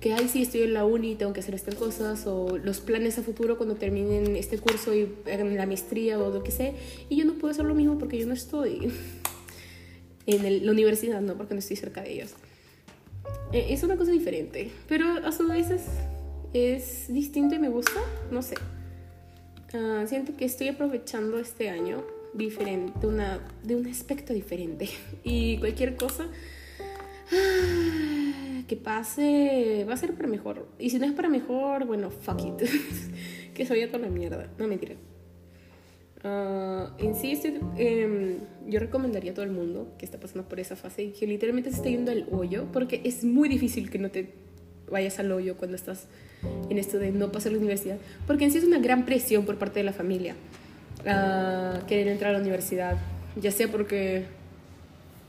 [SPEAKER 1] que, ay, sí, estoy en la uni, tengo que hacer estas cosas, o los planes a futuro cuando terminen este curso y hagan la maestría o lo que sea, y yo no puedo hacer lo mismo porque yo no estoy [laughs] en la universidad, no, porque no estoy cerca de ellos. Eh, es una cosa diferente, pero a su vez es, es distinto y me gusta, no sé. Ah, siento que estoy aprovechando este año diferente, una, de un aspecto diferente. [laughs] Y cualquier cosa ah, que pase va a ser para mejor. Y si no es para mejor, bueno, fuck it. [laughs] que se vaya toda la mierda. No, mentira. Uh, en sí, em, yo recomendaría a todo el mundo que está pasando por esa fase y que literalmente se esté yendo al hoyo, porque es muy difícil que no te vayas al hoyo cuando estás en esto de no pasar la universidad, porque en sí es una gran presión por parte de la familia uh, querer entrar a la universidad, ya sea porque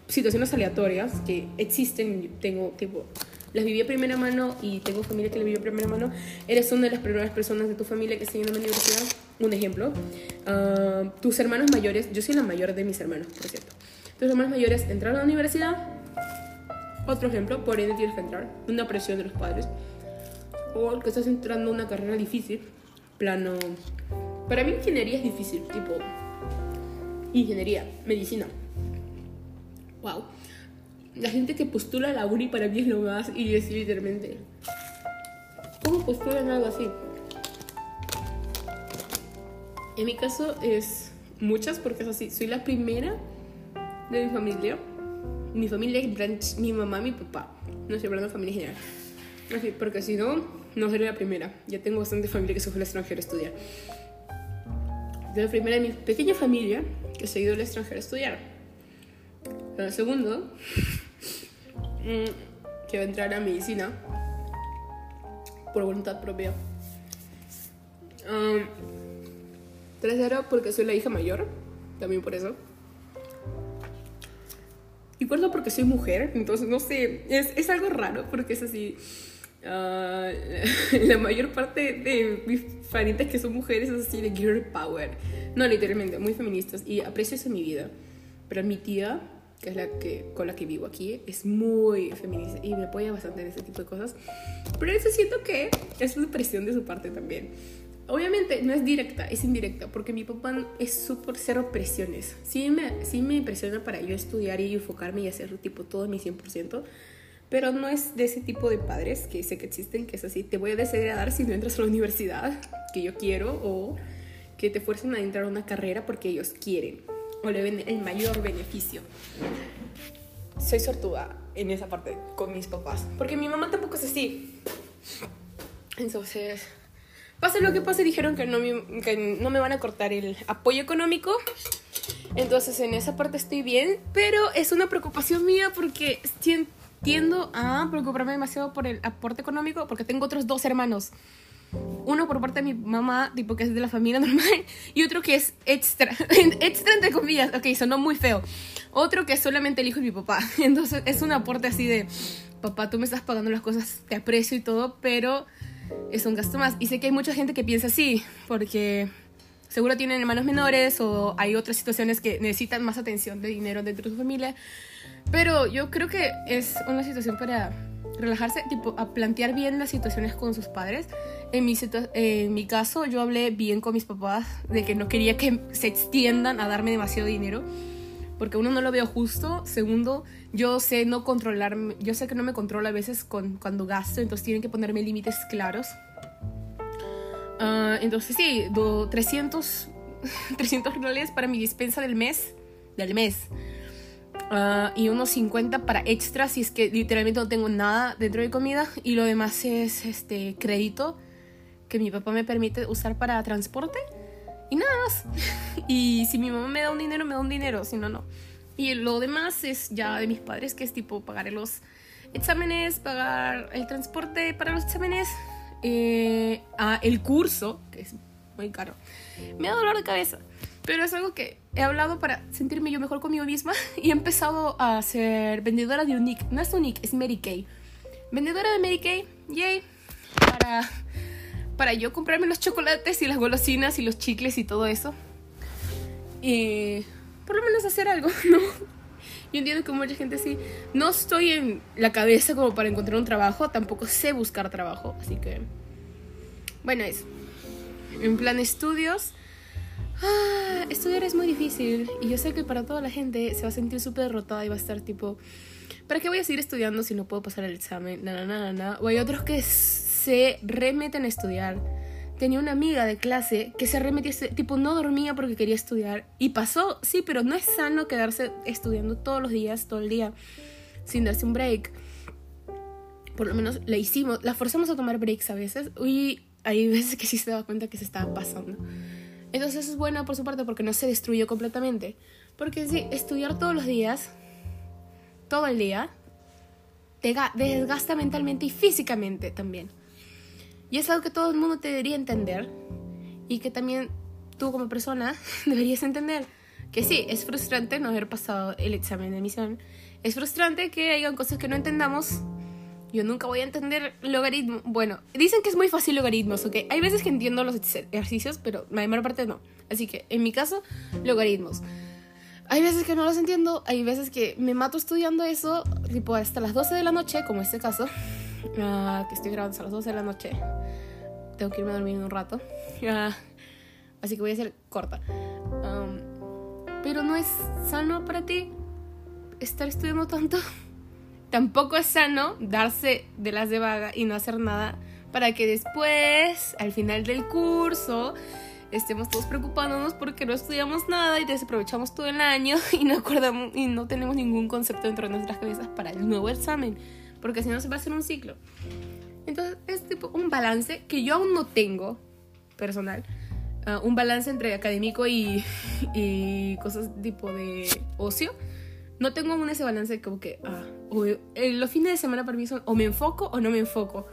[SPEAKER 1] situaciones aleatorias que existen, tengo tipo, las viví a primera mano y tengo familia que las vivió a primera mano, eres una de las primeras personas de tu familia que está yendo a la universidad, un ejemplo, uh, tus hermanos mayores, yo soy la mayor de mis hermanos, por cierto, tus hermanos mayores entraron a la universidad, otro ejemplo, por ende tienes que entrar, una presión de los padres o que estás entrando a una carrera difícil, plano... Para mí ingeniería es difícil, tipo... Ingeniería, medicina. Wow. La gente que postula a la uni para mí es lo más y decir literalmente... ¿Cómo postulan algo así? En mi caso es muchas porque es así. Soy la primera de mi familia. Mi familia es mi mamá, mi papá. No hablando de familia general. Así, porque si no, no sería la primera. Ya tengo bastante familia que se fue al extranjero a estudiar. Soy la primera de mi pequeña familia que se ha ido al extranjero a estudiar. El segundo, [laughs] mm, que va a entrar a medicina por voluntad propia. Tercero, porque soy la hija mayor, también por eso. Y cuarto, porque soy mujer, entonces no sé, es, es algo raro porque es así. Uh, [laughs] la mayor parte de mis parientes que son mujeres es así de girl power. No, literalmente, muy feministas y aprecio eso en mi vida. Pero mi tía, que es la que, con la que vivo aquí, es muy feminista y me apoya bastante en ese tipo de cosas. Pero eso siento que es una presión de su parte también. Obviamente no es directa, es indirecta, porque mi papá es súper cero presiones. Sí me, sí me presiona para yo estudiar y enfocarme y hacer tipo todo mi 100%, pero no es de ese tipo de padres que sé que existen, que es así, te voy a desagradar si no entras a la universidad que yo quiero o que te fuercen a entrar a una carrera porque ellos quieren o le ven el mayor beneficio. Soy sortuda en esa parte con mis papás, porque mi mamá tampoco es así. Entonces, pase lo que pase, dijeron que no, me, que no me van a cortar el apoyo económico. Entonces, en esa parte estoy bien, pero es una preocupación mía porque tiendo a preocuparme demasiado por el aporte económico porque tengo otros dos hermanos uno por parte de mi mamá, tipo que es de la familia [laughs] normal, y otro que es extra, [laughs] extra entre comillas, ok, sonó muy feo. Otro que es solamente el hijo de mi papá. [laughs] Entonces es un aporte así de, papá, tú me estás pagando las cosas, te aprecio y todo, pero es un gasto más. Y sé que hay mucha gente que piensa así, porque seguro tienen hermanos menores o hay otras situaciones que necesitan más atención de dinero dentro de su familia. Pero yo creo que es una situación para relajarse, tipo, a plantear bien las situaciones con sus padres. En mi, en mi caso, yo hablé bien con mis papás de que no quería que se extiendan a darme demasiado dinero, porque uno no lo veo justo. Segundo, yo sé no controlar, yo sé que no me controla a veces con, cuando gasto, entonces tienen que ponerme límites claros. Uh, entonces sí, do 300, 300 [laughs] reales para mi despensa del mes, del mes. Ah, y unos 50 para extra si es que literalmente no tengo nada dentro de comida y lo demás es este crédito que mi papá me permite usar para transporte y nada más. [laughs] y si mi mamá me da un dinero, me da un dinero, si no, no. Y lo demás es ya de mis padres, que es tipo pagar los exámenes, pagar el transporte para los exámenes, eh, ah, el curso, que es muy caro. Me da dolor de cabeza. Pero es algo que he hablado para sentirme yo mejor conmigo misma [laughs] y he empezado a ser vendedora de Unique. No es Unique, es Mary Kay. Vendedora de Mary Kay, yay. Para, para yo comprarme los chocolates y las golosinas y los chicles y todo eso. Y por lo menos hacer algo, [laughs] ¿no? Yo entiendo que mucha gente sí. No estoy en la cabeza como para encontrar un trabajo, tampoco sé buscar trabajo, así que. Bueno, es. En plan estudios, ah, estudiar es muy difícil y yo sé que para toda la gente se va a sentir súper derrotada y va a estar tipo, ¿para qué voy a seguir estudiando si no puedo pasar el examen? Na, na, na, O hay otros que se remeten a estudiar. Tenía una amiga de clase que se remetía, tipo, no dormía porque quería estudiar y pasó, sí, pero no es sano quedarse estudiando todos los días, todo el día, sin darse un break. Por lo menos la hicimos, la forzamos a tomar breaks a veces y hay veces que sí se daba cuenta que se estaba pasando. Entonces es bueno por su parte porque no se destruyó completamente. Porque sí, estudiar todos los días, todo el día, te desgasta mentalmente y físicamente también. Y es algo que todo el mundo te debería entender y que también tú como persona [laughs] deberías entender. Que sí, es frustrante no haber pasado el examen de admisión. Es frustrante que hayan cosas que no entendamos yo nunca voy a entender logaritmo. Bueno, dicen que es muy fácil logaritmos, ¿ok? Hay veces que entiendo los ejercicios, pero la mayor parte no. Así que, en mi caso, logaritmos. Hay veces que no los entiendo, hay veces que me mato estudiando eso, tipo hasta las 12 de la noche, como este caso, uh, que estoy grabando hasta las 12 de la noche. Tengo que irme a dormir un rato. Uh, así que voy a ser corta. Pero no es sano para ti estar estudiando tanto tampoco es sano darse de las de vaga y no hacer nada para que después, al final del curso, estemos todos preocupándonos porque no estudiamos nada y desaprovechamos todo el año [laughs] y no acordamos y no tenemos ningún concepto dentro de nuestras cabezas para el nuevo examen, porque si no se va a hacer un ciclo. Entonces es tipo un balance que yo aún no tengo personal, ah, un balance entre académico y, [laughs] y cosas tipo de ocio. No tengo aún ese balance como que ah, eh, los fines de semana para mí son o me enfoco o no me enfoco.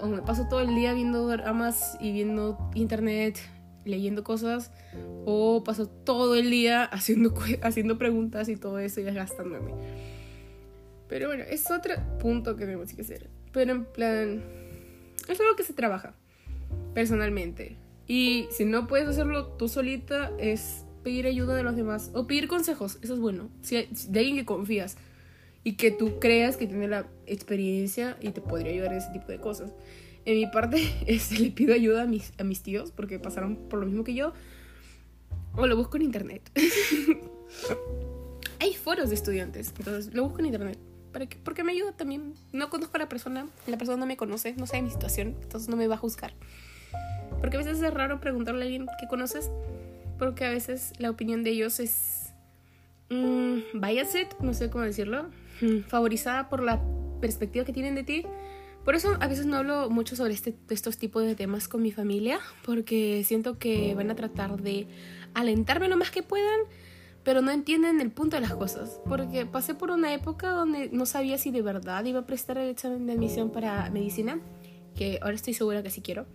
[SPEAKER 1] O me paso todo el día viendo dramas y viendo internet leyendo cosas o paso todo el día [laughs] haciendo, haciendo preguntas y todo eso y desgastándome. Pero bueno, es otro punto que tenemos que hacer. Pero en plan, es algo que se trabaja personalmente. Y si no puedes hacerlo tú solita, es pedir ayuda de los demás o pedir consejos. Eso es bueno. Si de alguien que confías y que tú creas que tiene la experiencia y te podría ayudar en ese tipo de cosas. En mi parte, [laughs] este, le pido ayuda a mis, a mis tíos porque pasaron por lo mismo que yo. O lo busco en internet. [laughs] Hay foros de estudiantes, entonces lo busco en internet. Para que, porque me ayuda también. No conozco a la persona, la persona no me conoce, no sabe mi situación, entonces no me va a juzgar. Porque a veces es raro preguntarle a alguien que conoces, porque a veces la opinión de ellos es mmm, biased, no sé cómo decirlo, favorizada por la perspectiva que tienen de ti por eso a veces no hablo mucho sobre este, estos tipos de temas con mi familia, porque siento que van a tratar de alentarme lo más que puedan, pero no entienden el punto de las cosas. Porque pasé por una época donde no sabía si de verdad iba a prestar el examen de admisión para medicina, que ahora estoy segura que sí quiero.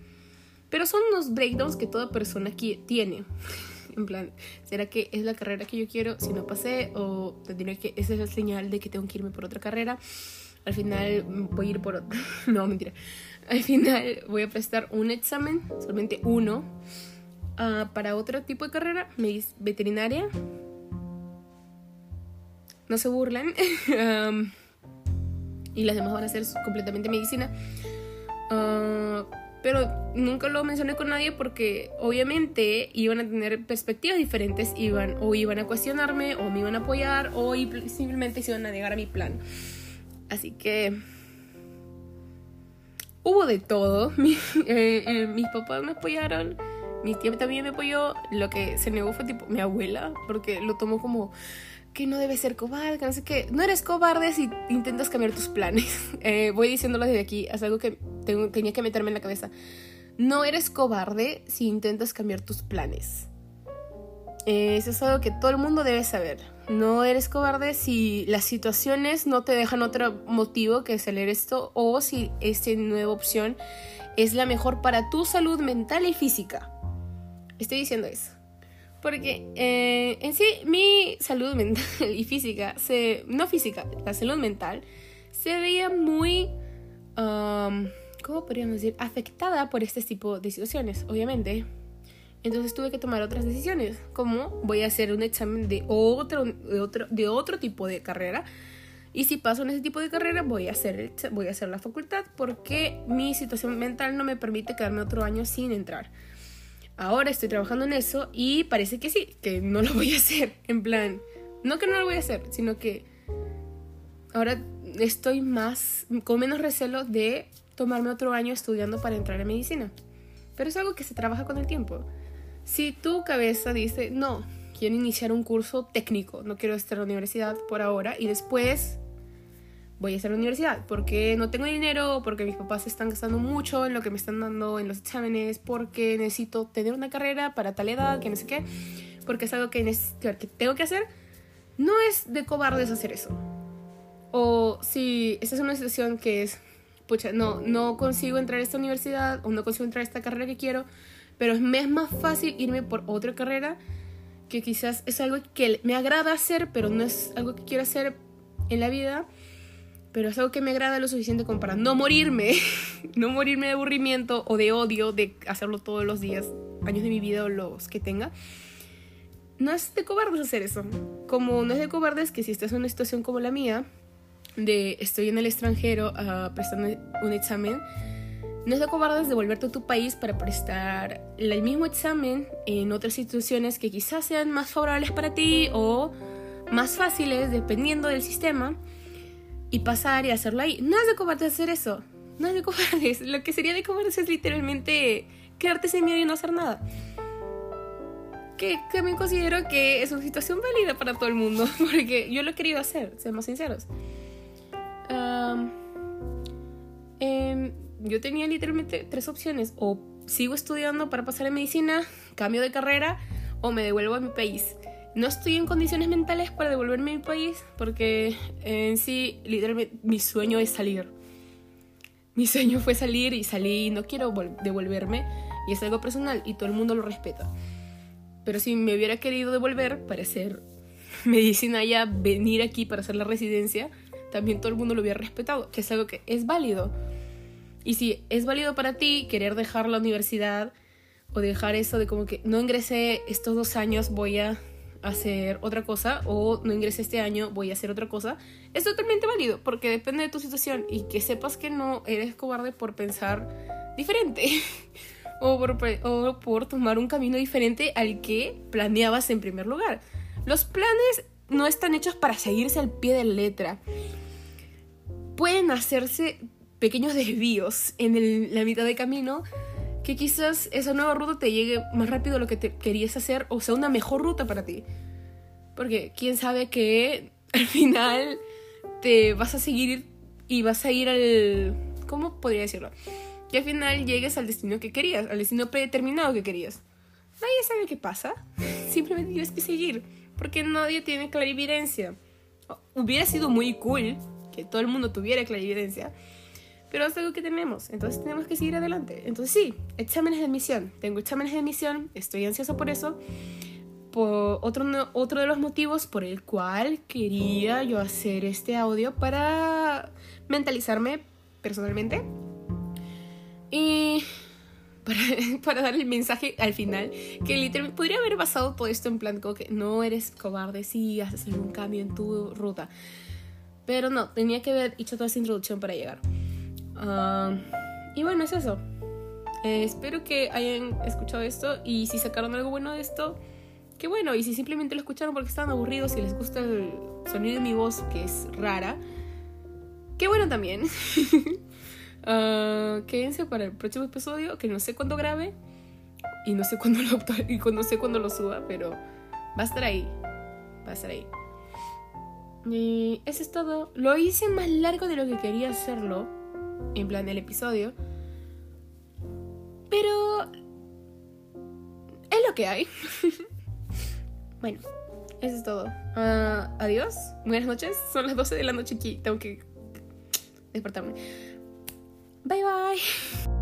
[SPEAKER 1] Pero son unos breakdowns que toda persona tiene. En plan, ¿será que es la carrera que yo quiero si no pasé? ¿O tendría que, esa es la señal de que tengo que irme por otra carrera? Al final voy a ir por otro. [laughs] no, mentira. Al final voy a prestar un examen, solamente uno, uh, para otro tipo de carrera, veterinaria. No se burlan. um, [laughs] y las demás van a ser completamente medicina. Uh, pero nunca lo mencioné con nadie porque obviamente iban a tener perspectivas diferentes, iban o iban a cuestionarme o me iban a apoyar o simplemente se iban a negar a mi plan. Así que hubo de todo. [laughs] Eh, eh, mis papás me apoyaron, mi tía también me apoyó. Lo que se negó fue tipo mi abuela, porque lo tomó como que no debes ser cobarde, que no sé qué. No eres cobarde si intentas cambiar tus planes. [laughs] Eh, voy diciéndolo desde aquí, es algo que tengo, tenía que meterme en la cabeza. No eres cobarde si intentas cambiar tus planes. eso es algo que todo el mundo debe saber. No eres cobarde si las situaciones no te dejan otro motivo que hacer esto o si esta nueva opción es la mejor para tu salud mental y física. Estoy diciendo eso. Porque eh, en sí mi salud mental [laughs] y física, se, no física, la salud mental, se veía muy, um, ¿cómo podríamos decir?, afectada por este tipo de situaciones, obviamente. Entonces tuve que tomar otras decisiones, como voy a hacer un examen de otro, de otro, de otro tipo de carrera. Y si paso en ese tipo de carrera, voy a, hacer, voy a hacer la facultad porque mi situación mental no me permite quedarme otro año sin entrar. Ahora estoy trabajando en eso y parece que sí, que no lo voy a hacer. En plan, no que no lo voy a hacer, sino que ahora estoy más, con menos recelo de tomarme otro año estudiando para entrar en medicina. Pero es algo que se trabaja con el tiempo. Si tu cabeza dice, no, quiero iniciar un curso técnico, no quiero estar en la universidad por ahora y después voy a en la universidad porque no tengo dinero, porque mis papás están gastando mucho en lo que me están dando en los exámenes, porque necesito tener una carrera para tal edad, que no sé qué, porque es algo que, que tengo que hacer, no es de cobardes hacer eso. O si esta es una situación que es, pucha, no, no consigo entrar a esta universidad o no consigo entrar a esta carrera que quiero, pero me es más fácil irme por otra carrera que quizás es algo que me agrada hacer, pero no es algo que quiero hacer en la vida, pero es algo que me agrada lo suficiente como para no morirme, [laughs] no morirme de aburrimiento o de odio de hacerlo todos los días, años de mi vida o los que tenga. No es de cobardes hacer eso. Como no es de cobardes que si estás en una situación como la mía, de estoy en el extranjero uh, prestando un examen, no es de cobardes devolverte a tu país para prestar el mismo examen en otras instituciones que quizás sean más favorables para ti o más fáciles dependiendo del sistema y pasar y hacerlo ahí. No es de cobarde hacer eso. no es de cobardes. Lo que sería de cobardes es literalmente quedarte sin miedo y no hacer nada. Que también considero que es una situación válida para todo el mundo, [laughs] porque yo lo he querido hacer, seamos sinceros. Em, yo tenía literalmente tres opciones, o sigo estudiando para pasar en medicina, cambio de carrera, o me devuelvo a mi país. No estoy en condiciones mentales para devolverme a mi país, porque en sí, literalmente, mi sueño es salir. Mi sueño fue salir y salí, no quiero devolverme, y es algo personal, y todo el mundo lo respeta. Pero si me hubiera querido devolver para hacer medicina ya, venir aquí para hacer la residencia, también todo el mundo lo hubiera respetado, que es algo que es válido. Y si es válido para ti querer dejar la universidad o dejar eso de como que no ingresé estos dos años, voy a hacer otra cosa o no ingresé este año, voy a hacer otra cosa, es totalmente válido porque depende de tu situación y que sepas que no eres cobarde por pensar diferente. [laughs] o por, tomar un camino diferente al que planeabas en primer lugar. Los planes no están hechos para seguirse al pie de letra. Pueden hacerse pequeños desvíos en la mitad de camino que quizás esa nueva ruta te llegue más rápido a lo que te querías hacer o sea una mejor ruta para ti. Porque quién sabe que [laughs] al final te vas a seguir y vas a ir al... ¿Cómo podría decirlo? que al final llegues al destino que querías, al destino predeterminado que querías. Nadie sabe qué pasa, simplemente tienes que seguir, porque nadie tiene clarividencia. Hubiera sido muy cool que todo el mundo tuviera clarividencia, pero es algo que tenemos, entonces tenemos que seguir adelante. Entonces sí, exámenes de admisión. Tengo exámenes de admisión, estoy ansiosa por eso. Por otro, otro de los motivos por el cual quería yo hacer este audio para mentalizarme personalmente y para, [laughs] dar el mensaje al final, que literalmente podría haber basado todo esto en plan como que no eres cobarde si haces un cambio en tu ruta. Pero no, tenía que haber hecho toda esa introducción para llegar. Ah, y bueno, es eso. Eh, espero que hayan escuchado esto y si sacaron algo bueno de esto, qué bueno. Y si simplemente lo escucharon porque estaban aburridos y les gusta el sonido de mi voz, que es rara, qué bueno también. Uh, [laughs] quédense para el próximo episodio, que no sé cuándo grabe y no sé cuándo lo, y no sé cuándo lo suba, pero va a estar ahí. Va a estar ahí. Y eso es todo. Lo hice más largo de lo que quería hacerlo, en plan el episodio. Pero es lo que hay. [laughs] bueno, eso es todo. Uh, adiós, buenas noches. Son las 12 de la noche aquí. Tengo que despertarme. Bye bye.